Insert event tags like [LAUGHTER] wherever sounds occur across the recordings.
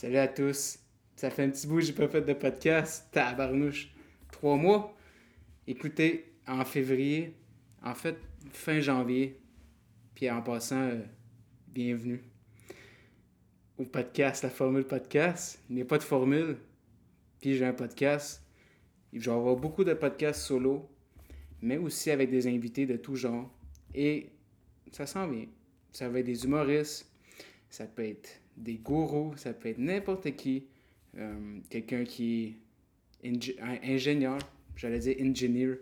Salut à tous. Ça fait un petit bout que j'ai pas fait de podcast. Tabarnouche. Trois mois. Écoutez, en février, en fait, fin janvier, puis en passant, euh, bienvenue au podcast, la formule podcast. Il n'y a pas de formule, puis j'ai un podcast. Je vais avoir beaucoup de podcasts solo, mais aussi avec des invités de tout genre. Et ça s'en vient. Ça va être des humoristes, ça peut être des gourous, ça peut être n'importe qui. Euh, quelqu'un qui est ingénieur, j'allais dire engineer.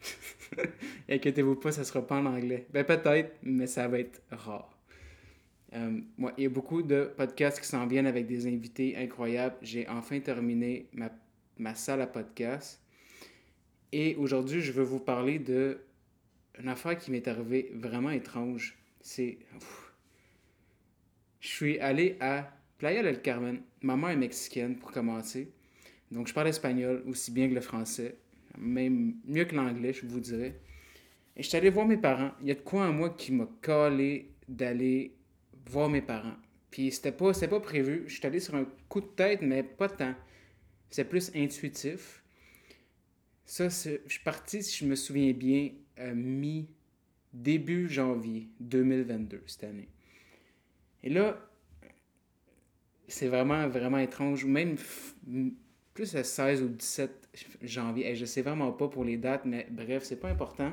[LAUGHS] Inquiétez-vous pas, ça sera pas en anglais. Ben peut-être, mais ça va être rare. Euh, moi, il y a beaucoup de podcasts qui s'en viennent avec des invités incroyables. J'ai enfin terminé ma, salle à podcast. Et aujourd'hui, je veux vous parler de une affaire qui m'est arrivée vraiment étrange. C'est. Je suis allé à Playa del Carmen. Ma mère est mexicaine, pour commencer. Donc, je parle espagnol aussi bien que le français. Même mieux que l'anglais, je vous dirais. Et je suis allé voir mes parents. Il y a de quoi en moi qui m'a collé d'aller voir mes parents. Puis c'était pas, pas prévu. Je suis allé sur un coup de tête, mais pas tant. C'est plus intuitif. Ça, je suis parti, si je me souviens bien, mi début janvier 2022 cette année. Et là, c'est vraiment, vraiment étrange. Même plus le 16 ou 17 janvier. Et je sais vraiment pas pour les dates, mais bref, c'est pas important.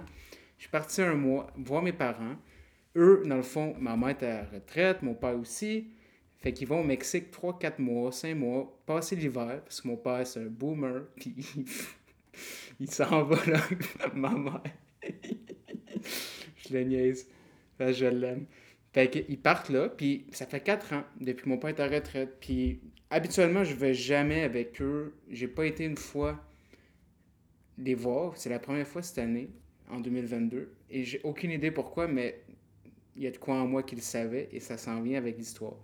Je suis parti un mois voir mes parents. Eux, dans le fond, ma mère est à la retraite, mon père aussi. Fait qu'ils vont au Mexique 3-4 mois, 5 mois, passer l'hiver, parce que mon père, c'est un boomer, [LAUGHS] puis il s'en va là avec ma mère. [LAUGHS] je le niaise. je l'aime. Fait qu'ils partent là, puis ça fait quatre ans depuis mon père est à retraite. Puis habituellement, je vais jamais avec eux. J'ai pas été une fois les voir. C'est la première fois cette année, en 2022. Et j'ai aucune idée pourquoi, mais il y a de quoi en moi qui le savait et ça s'en vient avec l'histoire.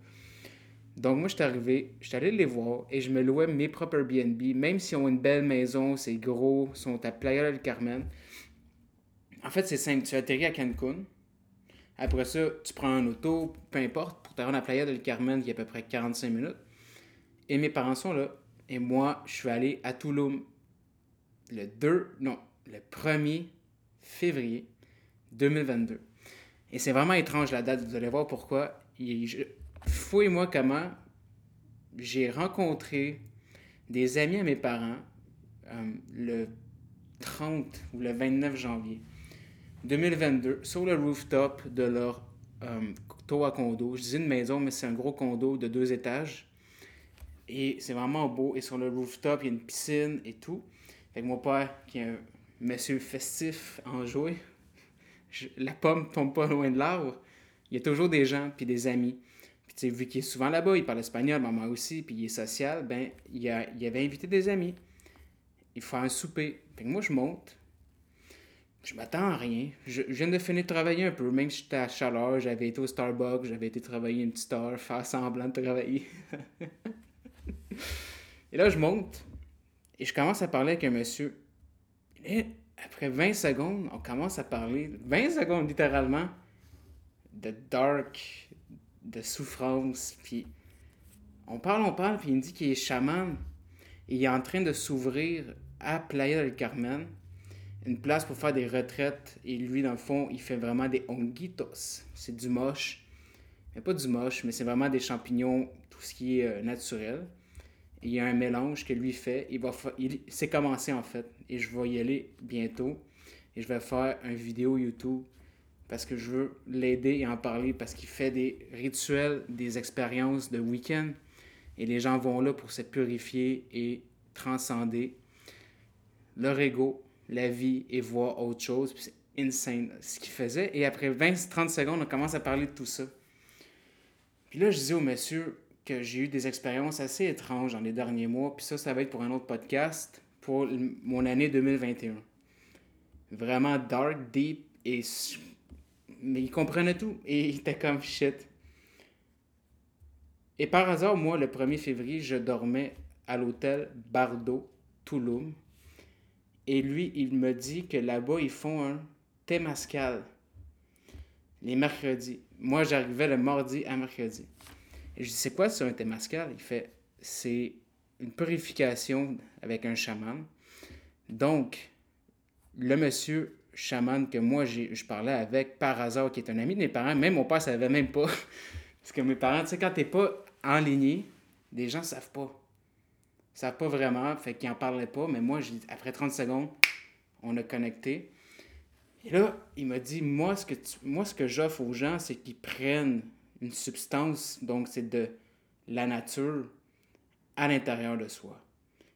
Donc moi, je suis arrivé, je suis allé les voir et je me louais mes propres Airbnb, même s'ils ont une belle maison, c'est gros, sont à Playa del Carmen. En fait, c'est simple. Tu atterris à Cancun. Après ça, tu prends un auto, peu importe, pour t'arriver à la Playa del Carmen, qui est à peu près 45 minutes. Et mes parents sont là. Et moi, je suis allé à Tulum le 2, non, le 1er février 2022. Et c'est vraiment étrange la date, vous allez voir pourquoi. Fouille-moi comment j'ai rencontré des amis à mes parents euh, le 30 ou le 29 janvier. 2022 sur le rooftop de leur euh, toit condo. Je disais une maison, mais c'est un gros condo de deux étages. Et c'est vraiment beau. Et sur le rooftop, il y a une piscine et tout. Fait que mon père, qui est un monsieur festif, en jouet, la pomme tombe pas loin de l'arbre. Il y a toujours des gens puis des amis. Puis vu qu'il est souvent là-bas, il parle espagnol, maman aussi, puis il est social, ben il, a, avait invité des amis. Il fait un souper. Fait que moi, je monte je m'attends à rien. Je, viens de finir de travailler un peu, même si j'étais à chaleur, j'avais été au Starbucks, j'avais été travailler une petite heure, faire semblant de travailler. [LAUGHS] et là, je monte et je commence à parler avec un monsieur. Et après 20 secondes, on commence à parler, 20 secondes littéralement, de dark, de souffrance. Puis on parle, on parle, puis il me dit qu'il est chaman et il est en train de s'ouvrir à Playa del Carmen une place pour faire des retraites. Et lui, dans le fond, il fait vraiment des honguitos. C'est du moche. Mais pas du moche, mais c'est vraiment des champignons, tout ce qui est euh, naturel. il y a un mélange que lui fait. Il va il... C'est commencé en fait. Et je vais y aller bientôt. Et je vais faire une vidéo YouTube parce que je veux l'aider et en parler parce qu'il fait des rituels, des expériences de week-end. Et les gens vont là pour se purifier et transcender leur ego, la vie et voir autre chose. c'est insane ce qu'il faisait. Et après 20-30 secondes, on commence à parler de tout ça. Puis là, je disais au monsieur que j'ai eu des expériences assez étranges dans les derniers mois. Puis ça, ça va être pour un autre podcast pour mon année 2021. Vraiment dark, deep et. Mais il comprenait tout. Et il était comme shit. Et par hasard, moi, le 1er février, je dormais à l'hôtel Bardo, Tulum. Et lui, il me dit que là-bas, ils font un Témascal les mercredis. Moi, j'arrivais le mardi à mercredi. Et je dis, c'est quoi ça, un? Il fait, c'est une purification avec un chaman. Donc, le monsieur chaman que moi je parlais avec par hasard, qui est un ami de mes parents, même mon père ne savait même pas. [LAUGHS] Parce que mes parents, tu sais, quand t'es pas en ligne, des gens savent pas. Savent pas vraiment, fait qu'ils en parlaient pas, mais moi, après 30 secondes, on a connecté. Et là, il m'a dit, moi, ce que, moi, ce que j'offre aux gens, c'est qu'ils prennent une substance, donc c'est de la nature, à l'intérieur de soi.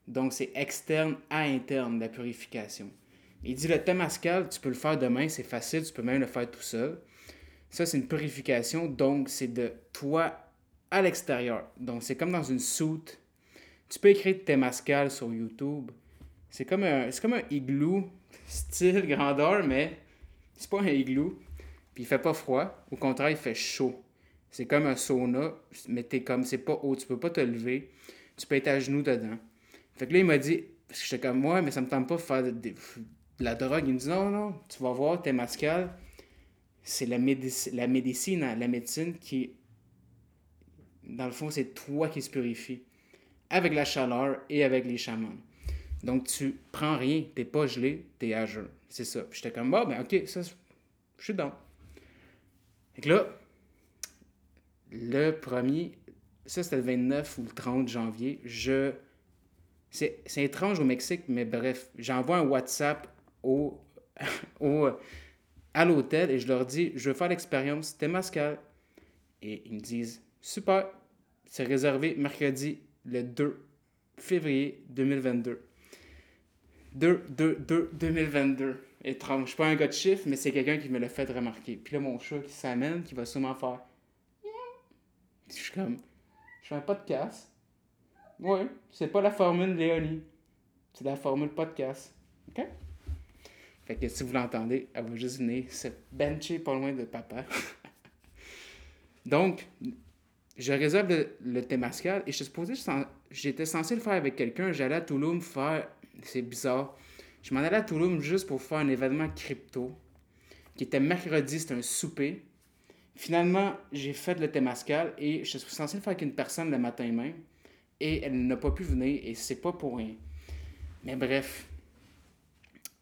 Donc, c'est externe à interne, la purification. Il dit, le Temascal, tu peux le faire demain, c'est facile, tu peux même le faire tout seul. Ça, c'est une purification, donc c'est de toi à l'extérieur. Donc, c'est comme dans une soute. Tu peux écrire Temascal sur YouTube. C'est comme un, c'est comme un igloo, [LAUGHS] style grandeur, mais c'est pas un igloo. Puis il fait pas froid. Au contraire, il fait chaud. C'est comme un sauna, mais t'es comme, c'est pas haut, tu peux pas te lever. Tu peux être à genoux dedans. Fait que là, il m'a dit, parce que j'étais comme, moi, mais ça me tente pas de faire de, la drogue. Il me dit, non, non, tu vas voir, Temascal, c'est la, la médecine, la médecine qui, dans le fond, c'est toi qui se purifie. Avec la chaleur et avec les chamans. Donc, tu prends rien, t'es pas gelé, t'es à jeun. C'est ça. J'étais comme, bah, ben, ok, ça, je suis dans. Fait que là, le premier, ça c'était le 29 ou le 30 janvier, je. C'est étrange au Mexique, mais bref, j'envoie un WhatsApp au, [LAUGHS] au, à l'hôtel et je leur dis je veux faire l'expérience Temascal. Et ils me disent super, c'est réservé mercredi le 2 février 2022. 2, 2, 2, 2022. Étrange. Je suis pas un gars de chiffre, mais c'est quelqu'un qui me l'a fait remarquer. Puis là, mon chat qui s'amène, qui va sûrement faire. Je suis comme. Je fais un podcast. Ouais, c'est pas la formule Léonie. C'est la formule podcast. OK? Fait que si vous l'entendez, elle va juste venir se bencher pas loin de papa. [LAUGHS] Donc, je réserve le, le Témascal et je suis supposé, j'étais censé le faire avec quelqu'un. J'allais à Toulouse faire, c'est bizarre, je m'en allais à Toulouse juste pour faire un événement crypto qui était mercredi, c'était un souper. Finalement, j'ai fait le Témascal et je suis censé le faire avec une personne le matin même et elle n'a pas pu venir et c'est pas pour rien. Mais bref,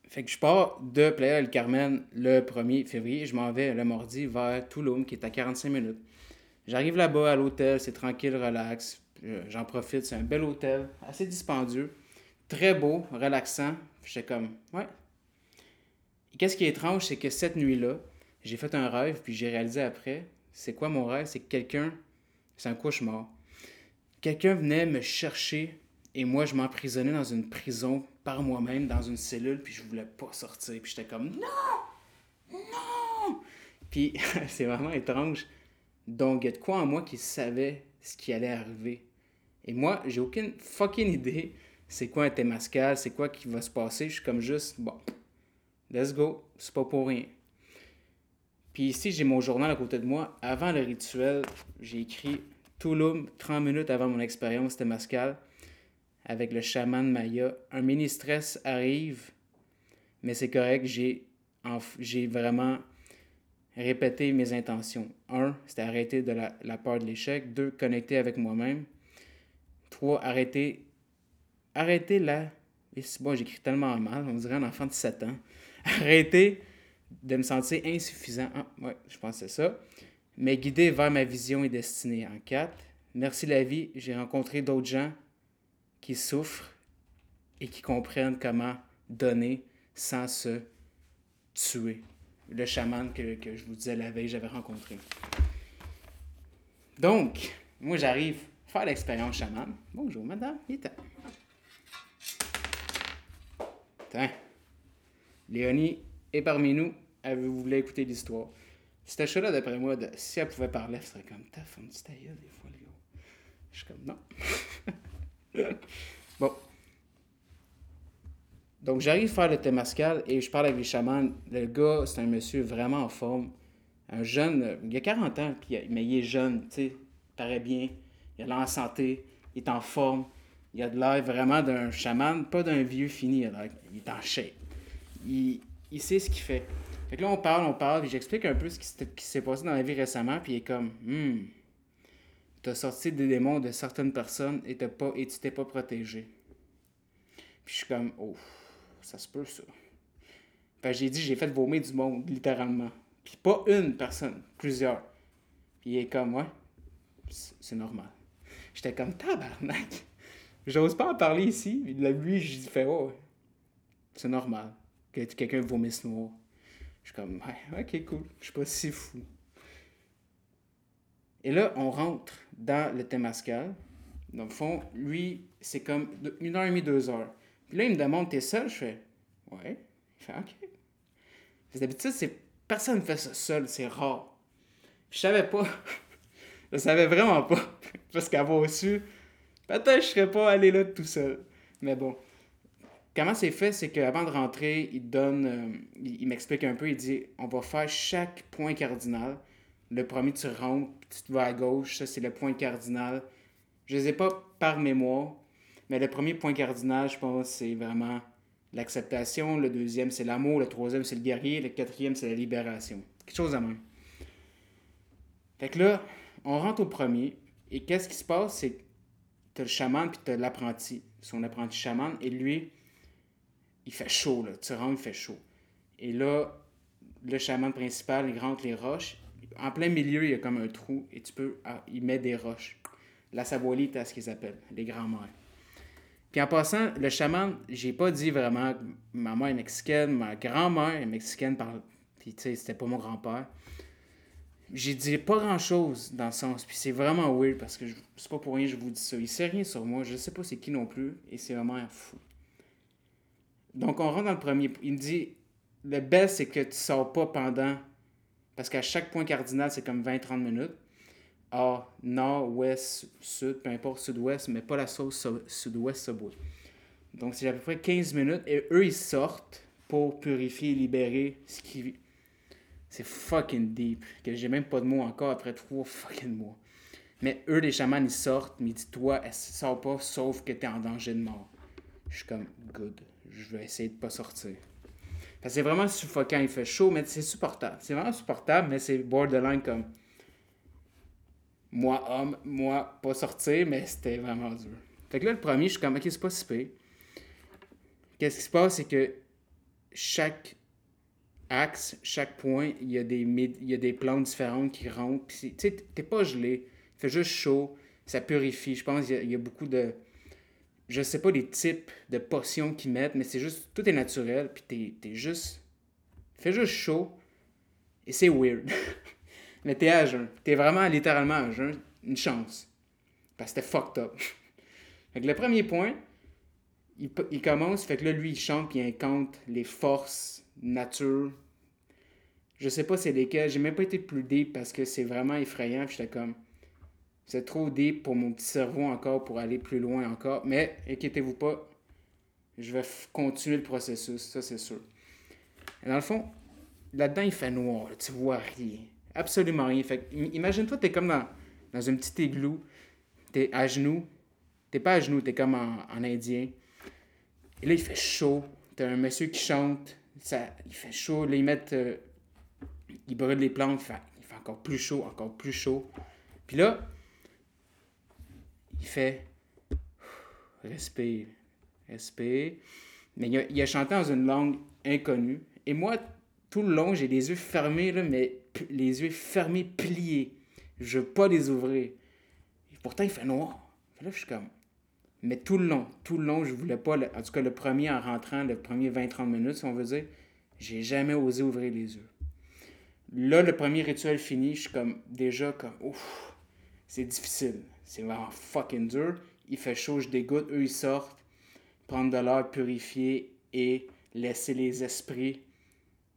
fait que je pars de Playa El Carmen le 1er février. Je m'en vais le mardi vers Toulouse, qui est à 45 minutes. J'arrive là-bas à l'hôtel, c'est tranquille, relax. J'en profite, c'est un bel hôtel, assez dispendieux, très beau, relaxant. J'étais comme, ouais. Et qu'est-ce qui est étrange, c'est que cette nuit-là, j'ai fait un rêve, puis j'ai réalisé après, c'est quoi mon rêve? C'est que quelqu'un, c'est un cauchemar. Quelqu'un venait me chercher et moi, je m'emprisonnais dans une prison par moi-même, dans une cellule, puis je voulais pas sortir. Puis j'étais comme non! Non! Puis [LAUGHS] c'est vraiment étrange. Donc, il y a de quoi en moi qui savait ce qui allait arriver. Et moi, j'ai aucune fucking [LAUGHS] idée c'est quoi un Témascal, c'est quoi qui va se passer. Je suis comme juste, bon, let's go, c'est pas pour rien. Puis ici, j'ai mon journal à côté de moi. Avant le rituel, j'ai écrit Tulum 30 minutes avant mon expérience Témascal avec le chaman Maya. Un mini stress arrive, mais c'est correct, j'ai, j'ai vraiment répété mes intentions. Un, c'était arrêter de la, la peur de l'échec. Deux, connecter avec moi-même. Trois, arrêter, arrêter la... Bon, j'écris tellement mal, on dirait un enfant de 7 ans. [LAUGHS] Arrêter de me sentir insuffisant. Ah, ouais, je c'est ça. Mais guider vers ma vision et destinée. En quatre, merci la vie, j'ai rencontré d'autres gens qui souffrent et qui comprennent comment donner sans se tuer. Le chaman que, je vous disais la veille, j'avais rencontré. Donc, moi j'arrive à faire l'expérience chaman. Bonjour madame, il est Léonie est parmi nous. Elle voulait écouter l'histoire? Cette chat-là, d'après moi, si elle pouvait parler, elle serait comme ta femme des fois, Léo. Je suis comme non. [LAUGHS] bon. Donc, j'arrive à faire le Témascal et je parle avec les chamans. Le gars, c'est un monsieur vraiment en forme. Un jeune, il a 40 ans, mais il est jeune, tu sais, paraît bien. Il a l'air en santé, il est en forme. Il a de l'air vraiment d'un chaman, pas d'un vieux fini. Il est en shape. Il, sait ce qu'il fait. Fait que là, on parle, on parle, puis j'explique un peu ce qui s'est passé dans la vie récemment, puis il est comme, hmm. t'as sorti des démons de certaines personnes et, t'as pas, et tu t'es pas protégé. Puis je suis comme, oh, ça se peut ça. Fait j'ai dit, j'ai fait vomir du monde, littéralement. Puis pas une personne, plusieurs. Puis il est comme, ouais, c'est normal. J'étais comme, tabarnak. J'ose pas en parler ici. Lui, je fais, oh, c'est normal que quelqu'un vomisse noir. Je suis comme, ouais, ok, cool. Je suis pas si fou. Et là, on rentre dans le Temascal. Dans le fond, lui, c'est comme une heure et demie, deux heures. Puis là, il me demande, t'es seul? Je fais, ouais. Il fait, ok. D'habitude, c'est personne ne fait ça seul, c'est rare. Je savais pas. [LAUGHS] je savais vraiment pas. [LAUGHS] Parce qu'avoir su, peut-être je serais pas allé là tout seul. Mais bon. Comment c'est fait, c'est qu'avant de rentrer, il donne, euh, il, m'explique un peu, il dit, on va faire chaque point cardinal. Le premier, tu rentres, tu vas à gauche, ça c'est le point cardinal. Je les ai pas par mémoire, mais le premier point cardinal, je pense, c'est vraiment l'acceptation. Le deuxième, c'est l'amour. Le troisième, c'est le guerrier. Le quatrième, c'est la libération. Quelque chose de même. Fait que là, on rentre au premier. Et qu'est-ce qui se passe? C'est que tu as le chaman puis tu as l'apprenti. Son apprenti chaman. Et lui, il fait chaud. Là. Tu rentres, il fait chaud. Et là, le chaman principal, il rentre les roches. En plein milieu, il y a comme un trou. Et tu peux. Ah, il met des roches. La sabolite, à ce qu'ils appellent, les grands-mères. Puis en passant, le chaman, j'ai pas dit vraiment que ma mère est mexicaine, ma grand-mère est mexicaine, par... puis tu sais, c'était pas mon grand-père. J'ai dit pas grand-chose dans le sens, puis c'est vraiment weird parce que c'est pas pour rien que je vous dis ça. Il sait rien sur moi, je sais pas c'est qui non plus, et c'est vraiment fou. Donc on rentre dans le premier. Il me dit le best, c'est que tu sors pas pendant. Parce qu'à chaque point cardinal, c'est comme 20-30 minutes. A, nord, ouest, sud, peu importe, sud-ouest, mais pas la sauce sud-ouest Subway. Donc, c'est à peu près 15 minutes et eux, ils sortent pour purifier et libérer ce qui. C'est fucking deep. Que j'ai même pas de mots encore après trois fucking mois. Mais eux, les chamans, ils sortent, mais dis-toi, elle sort pas sauf que t'es en danger de mort. Je suis comme, good. Je vais essayer de pas sortir. c'est vraiment suffocant, il fait chaud, mais c'est supportable. C'est vraiment supportable, mais c'est borderline comme moi, homme, moi, pas sortir, mais c'était vraiment dur. Fait que là, le premier, je suis comme, ok, c'est pas si pire. Qu'est-ce qui se passe, c'est que chaque axe, chaque point, il y a des, il y a des plantes différentes qui rentrent. Tu sais, t'es pas gelé, il fait juste chaud, ça purifie. Je pense qu'il y, a beaucoup de. Je sais pas des types de potions qu'ils mettent, mais c'est juste. Tout est naturel, puis t'es es juste. Fait juste chaud, et c'est weird. [LAUGHS] Mais t'es à jeun. T'es vraiment littéralement à jeun. Une chance. Parce que c'était fucked up. [LAUGHS] fait que le premier point, il, commence, fait que là, lui, il chante, puis il incante les forces, nature. Je sais pas c'est lesquelles. J'ai même pas été plus deep parce que c'est vraiment effrayant. J'étais comme, c'est trop deep pour mon petit cerveau encore, pour aller plus loin encore. Mais inquiétez-vous pas, je vais continuer le processus, ça c'est sûr. Et dans le fond, là-dedans, il fait noir, tu vois rien. Absolument rien. Fait imagine-toi, t'es comme dans, dans un petit igloo, t'es à genoux, t'es pas à genoux, t'es comme en, indien. Et là, il fait chaud. T'as un monsieur qui chante, ça, il fait chaud. Là, ils mettent. Euh, brûlent les plantes, il fait, il fait encore plus chaud, encore plus chaud. Puis là, il fait. Respire, respire. Mais il a, il a chanté dans une langue inconnue. Et moi, tout le long, j'ai les yeux fermés, là, mais les yeux fermés, pliés. Je veux pas les ouvrir. Et pourtant, il fait noir. Là, je suis comme. Mais tout le long, tout le long, je voulais pas. En tout cas, le premier en rentrant, le premier 20-30 minutes, si on veut dire, j'ai jamais osé ouvrir les yeux. Là, le premier rituel fini, je suis comme déjà comme ouf, c'est difficile. C'est vraiment fucking dur. Il fait chaud, je dégoûte. Eux, ils sortent, prendre de l'air purifié et laisser les esprits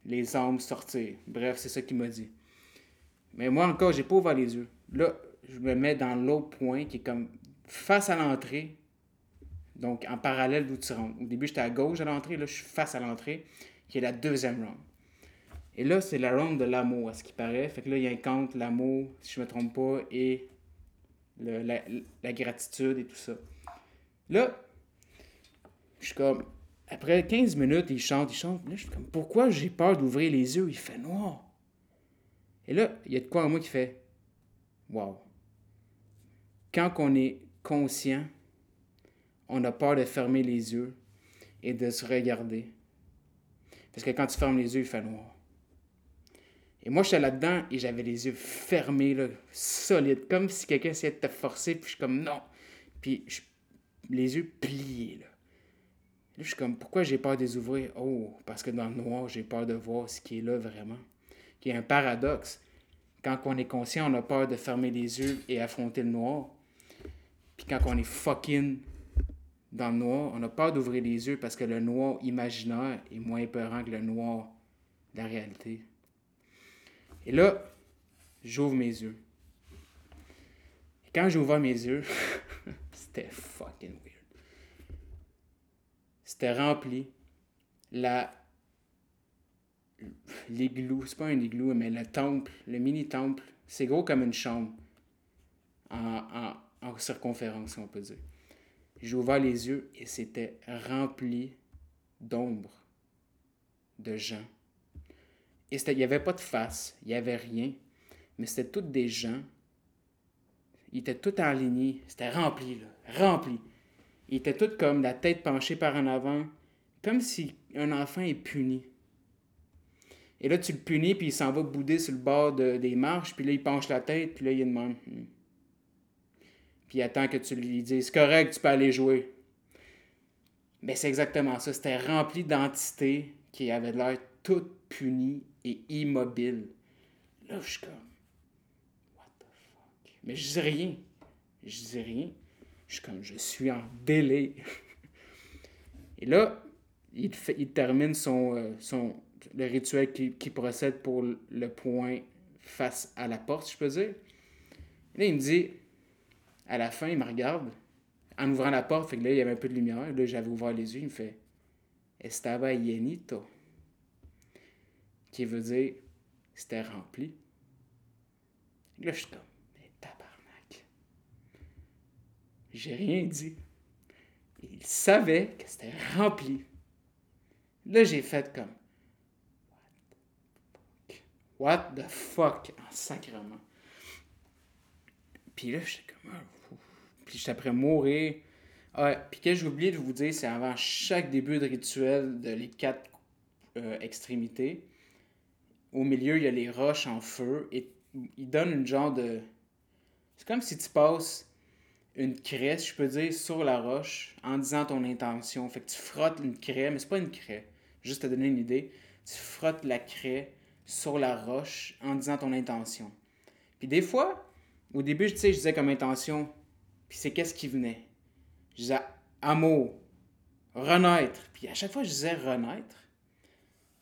les âmes sortir. Bref, c'est ça qu'il m'a dit. Mais moi encore, j'ai pas ouvert les yeux. Là, je me mets dans l'autre point qui est comme face à l'entrée. Donc en parallèle d'où tu rentres. Au début, j'étais à gauche de l'entrée, là, je suis face à l'entrée, qui est la deuxième round. Et là, c'est la round de l'amour, à ce qui paraît. Fait que là, il incante l'amour, si je me trompe pas, et la gratitude et tout ça. Là, je suis comme, après 15 minutes, il chante, il chante. Là, je suis comme, pourquoi j'ai peur d'ouvrir les yeux? Il fait noir. Et là, il y a de quoi en moi qui fait, wow. quand on est conscient, on a peur de fermer les yeux et de se regarder. Parce que quand tu fermes les yeux, il fait noir. Et moi, j'étais là-dedans et j'avais les yeux fermés, là, solides, comme si quelqu'un essayait de te forcer, puis je suis comme non. Puis les yeux pliés, là. Je suis comme, pourquoi j'ai peur de les ouvrir? Oh, parce que dans le noir, j'ai peur de voir ce qui est là vraiment. Il y a un paradoxe. Quand on est conscient, on a peur de fermer les yeux et affronter le noir. Puis quand on est fucking dans le noir, on a peur d'ouvrir les yeux parce que le noir imaginaire est moins épeurant que le noir de la réalité. Et là, j'ouvre mes yeux. Et quand j'ouvre mes yeux, [LAUGHS] c'était fucking weird. C'était rempli. La l'igloo, c'est pas un igloo, mais le temple, le mini-temple, c'est gros comme une chambre en, en, en circonférence, on peut dire. J'ai ouvert les yeux et c'était rempli d'ombre, de gens. Et il n'y avait pas de face, il n'y avait rien, mais c'était tous des gens. Ils étaient tous alignés, c'était rempli, là, rempli. Ils étaient tous comme la tête penchée par en avant, comme si un enfant est puni. Et là, tu le punis, puis il s'en va bouder sur le bord des marches, puis là, il penche la tête, puis là, il demande. Hmm. Puis il attend que tu lui dises correct, tu peux aller jouer. Mais c'est exactement ça. C'était rempli d'entités qui avaient l'air toutes punies et immobiles. Là, je suis comme. What the fuck? Mais je dis rien. Je dis rien. Je suis comme, je suis en délai. [LAUGHS] et là, il, termine son, euh, son, le rituel qui, qui, procède pour le point face à la porte, je peux dire. Et là, il me dit, à la fin, il me regarde, en ouvrant la porte, fait que là, il y avait un peu de lumière. Là, j'avais ouvert les yeux, il me fait Estaba llenito. Qui veut dire c'était rempli. Là, je suis comme Mais tabarnak. J'ai rien dit. Il savait que c'était rempli. Là, j'ai fait comme What the fuck? en sacrement? Puis là, j'étais comme, ah, puis j'étais après mourir. Ah, puis que j'ai oublié de vous dire, c'est avant chaque début de rituel de les quatre euh, extrémités. Au milieu, il y a les roches en feu et il donne une genre de. C'est comme si tu passes une craie, si je peux dire, sur la roche en disant ton intention. Fait que tu frottes une craie, mais c'est pas une craie. Juste te donner une idée. Tu frottes la craie sur la roche en disant ton intention. Puis des fois, au début, tu sais, je disais comme intention, puis c'est qu'est-ce qui venait? Je disais amour, renaître. Puis à chaque fois, je disais renaître.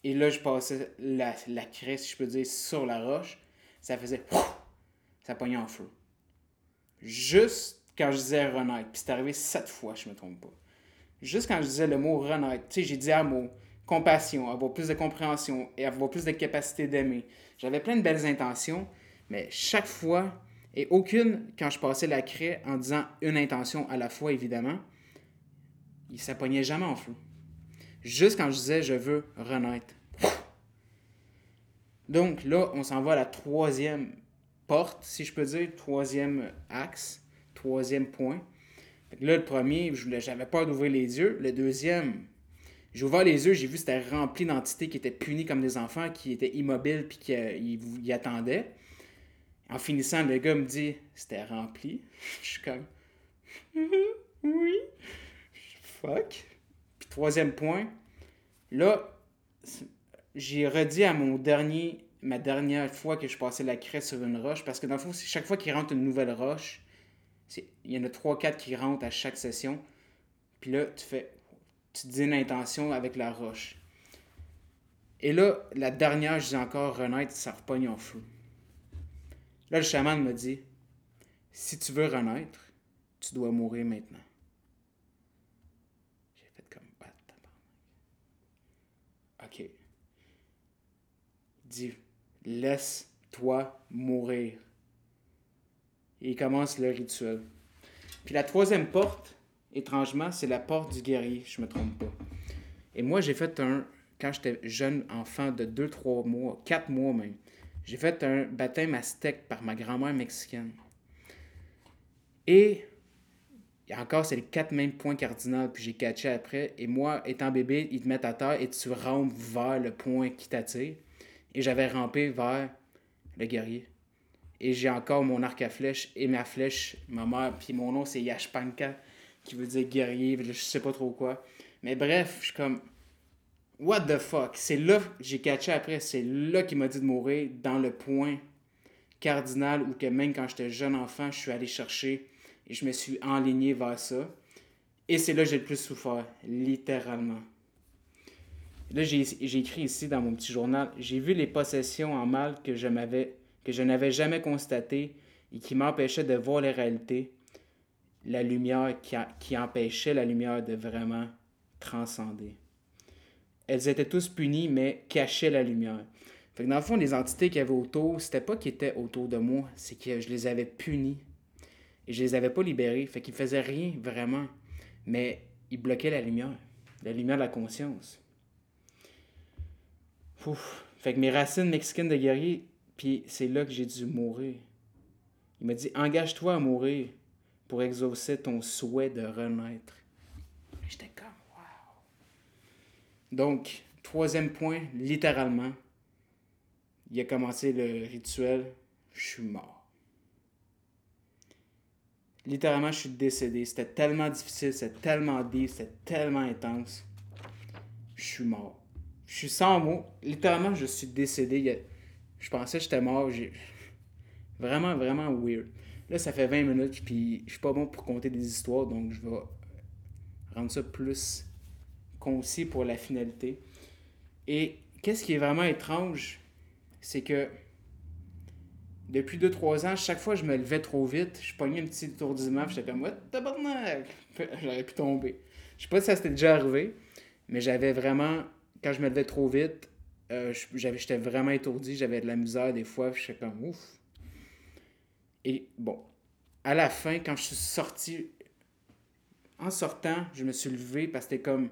Et là, je passais la, la craie, si je peux dire, sur la roche. Ça faisait. Ça pognait en feu. Juste quand je disais renaître. Puis c'est arrivé sept fois, je me trompe pas. Juste quand je disais le mot renaître. Tu sais, j'ai dit amour, compassion, avoir plus de compréhension et avoir plus de capacité d'aimer. J'avais plein de belles intentions, mais chaque fois, et aucune, quand je passais la craie en disant une intention à la fois, évidemment, il s'appognait jamais en feu. Juste quand je disais je veux renaître. Donc là, on s'en va à la troisième porte, si je peux dire, troisième axe, troisième point. Là, le premier, j'avais peur d'ouvrir les yeux. Le deuxième, j'ai ouvert les yeux, j'ai vu que c'était rempli d'entités qui étaient punies comme des enfants, qui étaient immobiles puis qui euh, attendaient. En finissant, le gars me dit C'était rempli. [LAUGHS] Je suis comme [LAUGHS] Oui. Fuck. Puis troisième point, là, j'ai redit à mon dernier, ma dernière fois que je passais la craie sur une roche, parce que dans le fond, chaque fois qu'il rentre une nouvelle roche, il y en a 3-4 qui rentrent à chaque session. Puis là, tu fais, tu dis une intention avec la roche. Et là, la dernière, je dis encore renaître, ça repogne en feu. Là, le chaman me dit Si tu veux renaître, tu dois mourir maintenant. J'ai fait comme Ok. Il dit Laisse-toi mourir. Et il commence le rituel. Puis la troisième porte, étrangement, c'est la porte du guerrier, je me trompe pas. Et moi, j'ai fait un, quand j'étais jeune enfant de 2-3 mois, 4 mois même, j'ai fait un baptême aztèque par ma grand-mère mexicaine. Et encore, c'est les quatre mêmes points cardinaux, puis j'ai catché après. Et moi, étant bébé, ils te mettent à terre et tu rampes vers le point qui t'attire. Et j'avais rampé vers le guerrier. Et j'ai encore mon arc à flèche et ma flèche, ma mère, puis mon nom c'est Yashpanka, qui veut dire guerrier, je sais pas trop quoi. Mais bref, je suis comme, what the fuck? C'est là, j'ai catché après, c'est là qu'il m'a dit de mourir, dans le point cardinal, où que même quand j'étais jeune enfant, je suis allé chercher et je me suis enligné vers ça. Et c'est là que j'ai le plus souffert, littéralement. Là, j'ai écrit ici dans mon petit journal J'ai vu les possessions en mal que je, que je n'avais jamais constatées et qui m'empêchaient de voir les réalités, la lumière qui, empêchait la lumière de vraiment transcender. Elles étaient tous punies, mais cachaient la lumière. Fait que dans le fond, les entités qu'il y avait autour, c'était pas qu'ils étaient autour de moi, c'est que je les avais punies et je les avais pas libérés. Fait qu'ils faisaient rien vraiment. Mais ils bloquaient la lumière. La lumière de la conscience. Fait que mes racines mexicaines de guerrier, puis c'est là que j'ai dû mourir. Il m'a dit engage-toi à mourir pour exaucer ton souhait de renaître. J'étais comme wow. Donc, troisième point, littéralement, il a commencé le rituel, je suis mort littéralement, je suis décédé. C'était tellement difficile, c'était tellement deep, c'était tellement intense. Je suis mort. Je suis sans mots. Littéralement, je suis décédé. Je pensais que j'étais mort. J'ai... Vraiment, vraiment weird. Là, ça fait 20 minutes, puis je suis pas bon pour compter des histoires, donc je vais rendre ça plus concis pour la finalité. Et qu'est-ce qui est vraiment étrange, c'est que depuis 2-3 ans, chaque fois que je me levais trop vite, je pognais un petit étourdissement, j'étais comme, what, tabarnak! [LAUGHS] J'aurais pu tomber. Je sais pas si ça s'était déjà arrivé, mais j'avais vraiment, quand je me levais trop vite, euh, j'étais vraiment étourdi, j'avais de la misère des fois, j'étais comme, ouf. Et bon, à la fin, quand je suis sorti, en sortant, je me suis levé parce que c'était comme,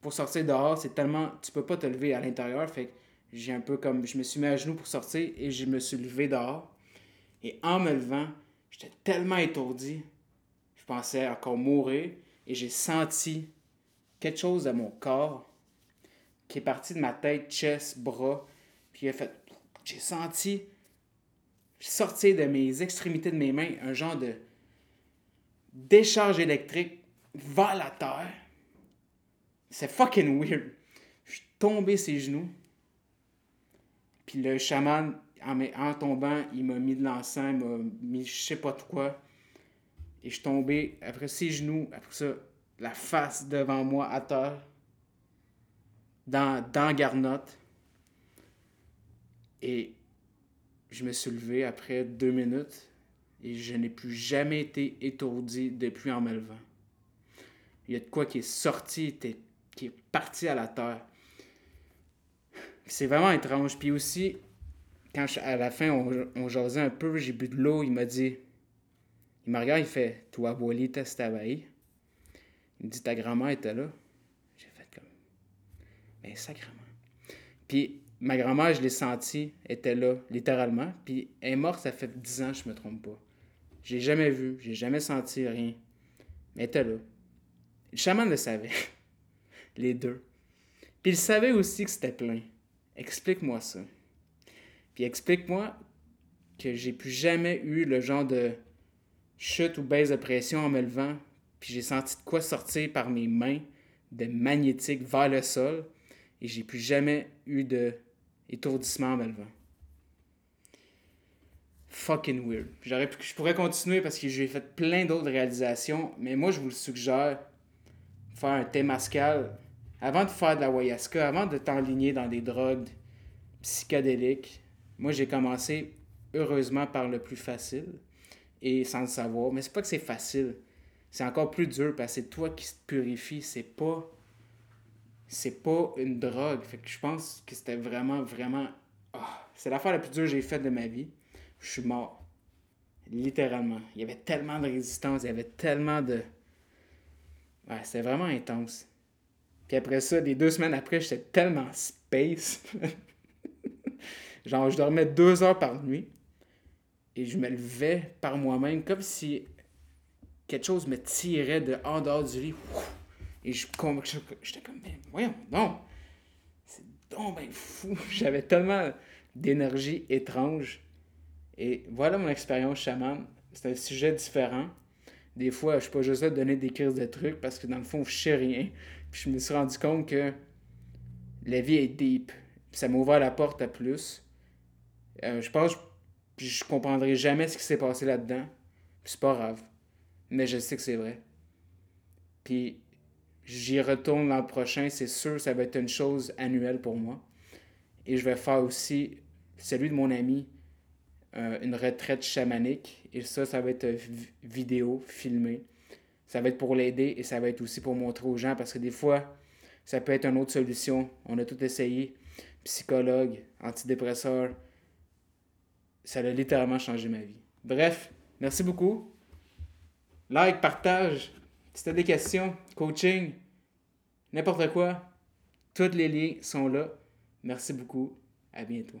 pour sortir dehors, c'est tellement, tu peux pas te lever à l'intérieur, fait j'ai un peu comme, je me suis mis à genoux pour sortir et je me suis levé dehors. Et en me levant, j'étais tellement étourdi, je pensais encore mourir, et j'ai senti quelque chose dans mon corps qui est parti de ma tête, chest, bras, puis fait, j'ai senti sortir de mes extrémités de mes mains un genre de décharge électrique vers la terre. C'est fucking weird. Je suis tombé ses genoux. Puis le chaman en, tombant, il m'a mis de l'encens, il m'a mis je sais pas de quoi. Et je suis tombé, après ses genoux, après ça, la face devant moi à terre, dans, dans Garnotte. Et je me suis levé après deux minutes et je n'ai plus jamais été étourdi depuis en me levant. Il y a de quoi qui est sorti, qui est parti à la terre. C'est vraiment étrange. Puis aussi, quand à la fin, on, on jasait un peu, j'ai bu de l'eau, il m'a dit, il m'a regardé, il fait, toi, abuelita estaba Il me dit, ta grand-mère était là. Ben. Puis, ma grand-mère, je l'ai senti, était là, littéralement. Puis, elle est morte, ça fait 10 ans, je me trompe pas. J'ai jamais vu, j'ai jamais senti rien. Mais elle était là. Le chaman le savait. [LAUGHS] Les deux. Puis il savait aussi que c'était plein. Explique-moi ça. Puis explique-moi que j'ai plus jamais eu le genre de chute ou baisse de pression en me levant, puis j'ai senti de quoi sortir par mes mains de magnétique vers le sol, et j'ai plus jamais eu de étourdissement en levant. Fucking weird. J'aurais je pourrais continuer parce que j'ai fait plein d'autres réalisations, mais moi je vous le suggère, faire un Temascal avant de faire de la Wayaska, avant de t'enligner dans des drogues psychédéliques, moi, j'ai commencé heureusement par le plus facile et sans le savoir. Mais c'est pas que c'est facile. C'est encore plus dur parce que c'est toi qui te purifie. C'est pas. C'est pas une drogue. Fait que je pense que c'était vraiment, vraiment. Ah, c'est l'affaire la plus dure que j'ai faite de ma vie. Je suis mort. Littéralement. Il y avait tellement de résistance, il y avait tellement de. Ouais, c'était vraiment intense. Puis après ça, les deux semaines après, j'étais tellement space. [LAUGHS] Genre, je dormais deux heures par nuit et je me levais par moi-même comme si quelque chose me tirait de en dehors du lit. Et je, j'étais comme, mais voyons, non. C'est donc fou. [LAUGHS] J'avais tellement d'énergie étrange. Et voilà mon expérience chaman. C'est un sujet différent. Des fois, je suis pas juste là de donner des crises de trucs parce que dans le fond, je sais rien. Puis je me suis rendu compte que la vie est deep. ça m'a ouvert la porte à plus. Euh, je pense que je comprendrai jamais ce qui s'est passé là-dedans. c'est pas grave. Mais je sais que c'est vrai. Puis j'y retourne l'an prochain, c'est sûr, ça va être une chose annuelle pour moi. Et je vais faire aussi celui de mon ami, euh, une retraite chamanique. Et ça, ça va être vidéo, filmé. Ça va être pour l'aider et ça va être aussi pour montrer aux gens parce que des fois, ça peut être une autre solution. On a tout essayé. Psychologue, antidépresseur. Ça a littéralement changé ma vie. Bref, merci beaucoup. Like, partage. Si tu as des questions, coaching, n'importe quoi, tous les liens sont là. Merci beaucoup. À bientôt.